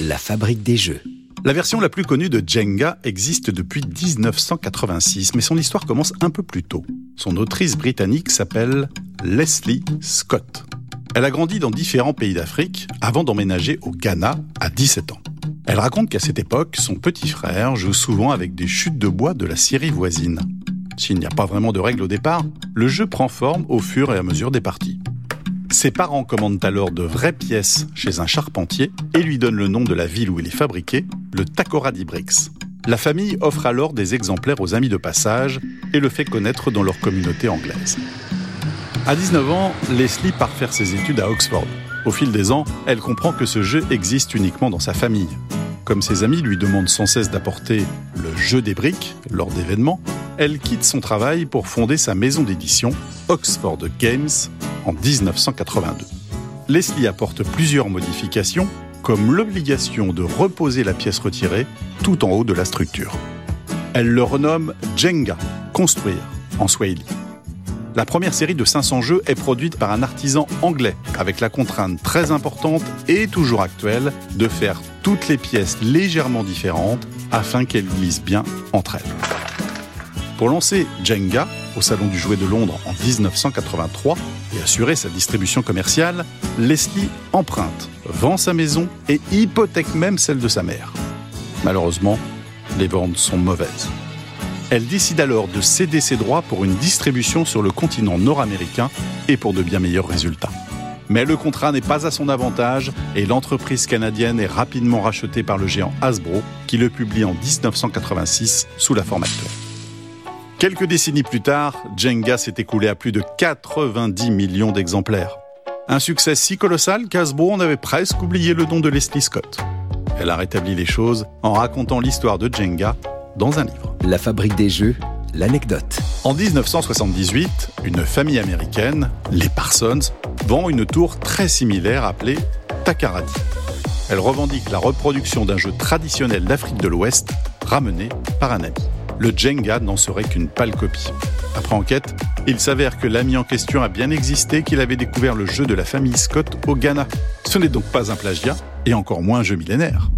La fabrique des jeux. La version la plus connue de Jenga existe depuis 1986, mais son histoire commence un peu plus tôt. Son autrice britannique s'appelle Leslie Scott. Elle a grandi dans différents pays d'Afrique avant d'emménager au Ghana à 17 ans. Elle raconte qu'à cette époque, son petit frère joue souvent avec des chutes de bois de la Syrie voisine. S'il n'y a pas vraiment de règles au départ, le jeu prend forme au fur et à mesure des parties. Ses parents commandent alors de vraies pièces chez un charpentier et lui donnent le nom de la ville où il est fabriqué, le Takoradi Bricks. La famille offre alors des exemplaires aux amis de passage et le fait connaître dans leur communauté anglaise. À 19 ans, Leslie part faire ses études à Oxford. Au fil des ans, elle comprend que ce jeu existe uniquement dans sa famille. Comme ses amis lui demandent sans cesse d'apporter le jeu des briques lors d'événements, elle quitte son travail pour fonder sa maison d'édition, Oxford Games, en 1982. Leslie apporte plusieurs modifications, comme l'obligation de reposer la pièce retirée tout en haut de la structure. Elle le renomme Jenga, construire, en Swahili. La première série de 500 jeux est produite par un artisan anglais, avec la contrainte très importante et toujours actuelle de faire toutes les pièces légèrement différentes afin qu'elles glissent bien entre elles. Pour lancer Jenga au Salon du Jouet de Londres en 1983 et assurer sa distribution commerciale, Leslie emprunte, vend sa maison et hypothèque même celle de sa mère. Malheureusement, les ventes sont mauvaises. Elle décide alors de céder ses droits pour une distribution sur le continent nord-américain et pour de bien meilleurs résultats. Mais le contrat n'est pas à son avantage et l'entreprise canadienne est rapidement rachetée par le géant Hasbro qui le publie en 1986 sous la forme actuelle. Quelques décennies plus tard, Jenga s'est écoulé à plus de 90 millions d'exemplaires. Un succès si colossal qu'Hasbro en avait presque oublié le nom de Leslie Scott. Elle a rétabli les choses en racontant l'histoire de Jenga dans un livre. La fabrique des jeux, l'anecdote. En 1978, une famille américaine, les Parsons, vend une tour très similaire appelée Takaradi. Elle revendique la reproduction d'un jeu traditionnel d'Afrique de l'Ouest ramené par un ami. Le Jenga n'en serait qu'une pâle copie. Après enquête, il s'avère que l'ami en question a bien existé, qu'il avait découvert le jeu de la famille Scott au Ghana. Ce n'est donc pas un plagiat, et encore moins un jeu millénaire.